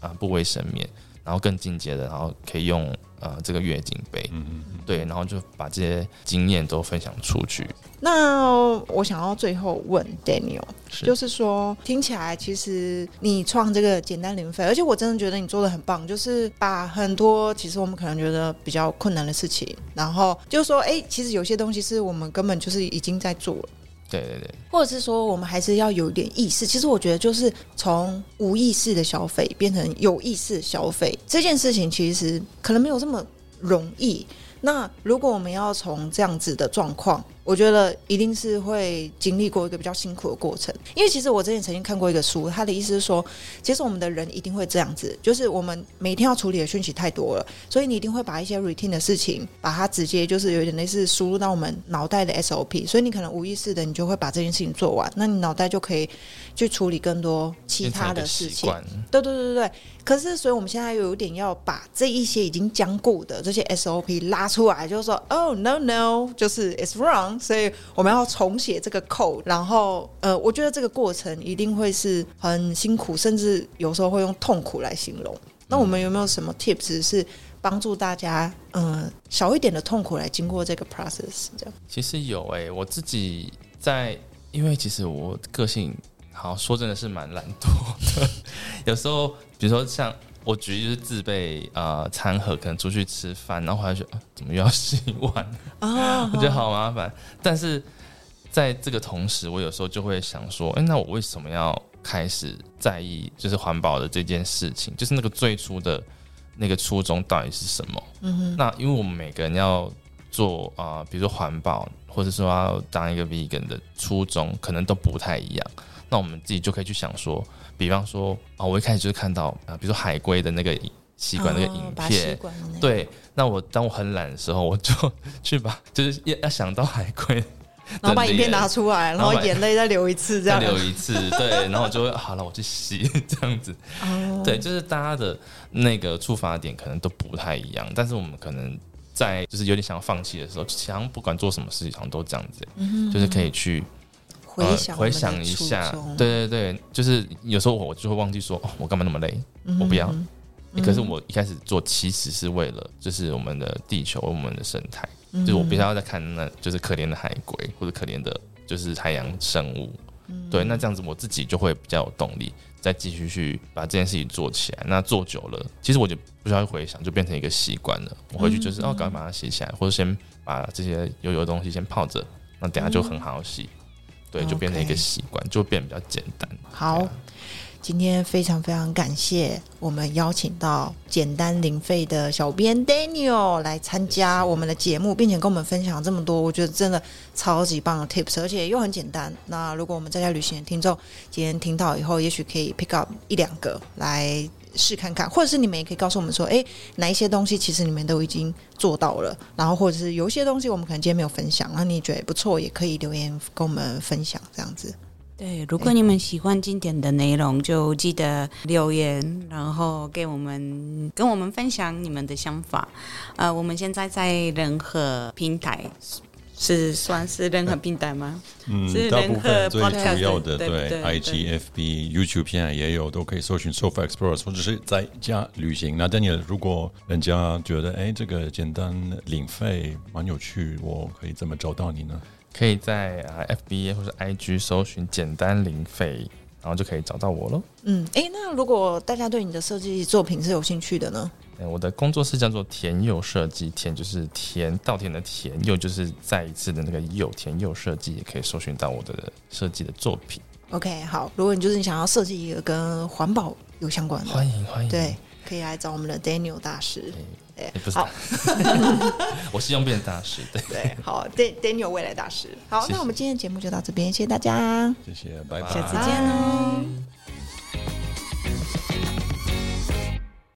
啊、不卫生棉，然后更进阶的，然后可以用呃这个月经杯，嗯嗯对，然后就把这些经验都分享出去。那我想要最后问 Daniel，是就是说听起来其实你创这个简单零费，而且我真的觉得你做的很棒，就是把很多其实我们可能觉得比较困难的事情，然后就是说，哎，其实有些东西是我们根本就是已经在做了。对对对，或者是说，我们还是要有点意识。其实我觉得，就是从无意识的消费变成有意识消费这件事情，其实可能没有这么容易。那如果我们要从这样子的状况，我觉得一定是会经历过一个比较辛苦的过程。因为其实我之前曾经看过一个书，他的意思是说，其实我们的人一定会这样子，就是我们每天要处理的讯息太多了，所以你一定会把一些 routine 的事情，把它直接就是有点类似输入到我们脑袋的 SOP，所以你可能无意识的你就会把这件事情做完，那你脑袋就可以去处理更多其他的事情。对对对对对。可是，所以我们现在有点要把这一些已经僵固的这些 SOP 拉出来，就是说，Oh no no，就是 it's wrong，所以我们要重写这个 code。然后，呃，我觉得这个过程一定会是很辛苦，甚至有时候会用痛苦来形容。那我们有没有什么 tips 是帮助大家，嗯、少一点的痛苦来经过这个 process？这样，其实有诶、我自己在，因为其实我个性，好说真的是蛮懒惰的。[laughs] 有时候，比如说像我举例就是自备呃餐盒，可能出去吃饭，然后回来就、啊、怎么又要洗碗？啊 [laughs] 我觉得好麻烦。但是在这个同时，我有时候就会想说，哎、那我为什么要开始在意就是环保的这件事情？就是那个最初的那个初衷到底是什么？嗯哼。那因为我们每个人要做啊、呃比如说环保，或者说要当一个 vegan 的初衷，可能都不太一样。那我们自己就可以去想说，比方说啊、我一开始就是看到啊、比如说海龟的那个吸管那个影片，对，那我当我很懒的时候，我就 [laughs] 去把就是要要想到海龟，然后把影片拿出来，然后眼泪再流一次，这再样。流一次，对，然后我就会好了，我去洗 [laughs] 这样子，哦对，就是大家的那个触发点可能都不太一样，但是我们可能在就是有点想要放弃的时候，想不管做什么事情，好像都这样子，就是可以去回想、呃回想一下，对对对，就是有时候我就会忘记说，哦，我干嘛那么累，我不要。可是我一开始做其实是为了，就是我们的地球、我们的生态，就是我不要再看那就是可怜的海龟或者可怜的，就是海洋生物。对，那这样子我自己就会比较有动力，再继续去把这件事情做起来。那做久了，其实我就不需要回想，就变成一个习惯了。我回去就是、哦，赶快把它洗起来，或者先把这些油油的东西先泡着，那等下就很好洗。对，就变成一个习惯，就变得比较简单。好啊，今天非常非常感谢我们邀请到简单零费的小编 Daniel 来参加我们的节目，并且跟我们分享这么多，我觉得真的超级棒的 tips，而且又很简单。那如果我们在家旅行的听众今天听到以后，也许可以 pick up 一两个来试看看，或者是你们也可以告诉我们说，哎，哪一些东西其实你们都已经做到了，然后或者是有一些东西我们可能今天没有分享，然后你觉得不错，也可以留言跟我们分享这样子。对，如果你们喜欢今天的内容，就记得留言，然后给我们跟我们分享你们的想法。呃，我们现在在任何平台是算是任何平台吗？嗯是，大部分最主要的对 IG、FB、YouTube 现在也有，都可以搜寻 Sofa Explorers，或者是在家旅行。那 Daniel，如果人家觉得哎这个简单领费蛮有趣，我可以怎么找到你呢？可以在啊 FB 或者 IG 搜寻简单零费，然后就可以找到我喽。嗯，哎，那如果大家对你的设计作品是有兴趣的呢？哎我的工作室叫做田佑设计，田就是田稻田的田，佑就是再一次的那个佑，田佑设计也可以搜寻到我的设计的作品。OK，好，如果你就是你想要设计一个跟环保有相关的，欢迎欢迎，对，可以来找我们的 Daniel 大师。对也不，是好，[laughs] 我是用变大师，对，对，好，Dan Daniel 未来大师。好，谢谢那我们今天的节目就到这边，谢谢大家，谢谢，拜拜。下次见喽。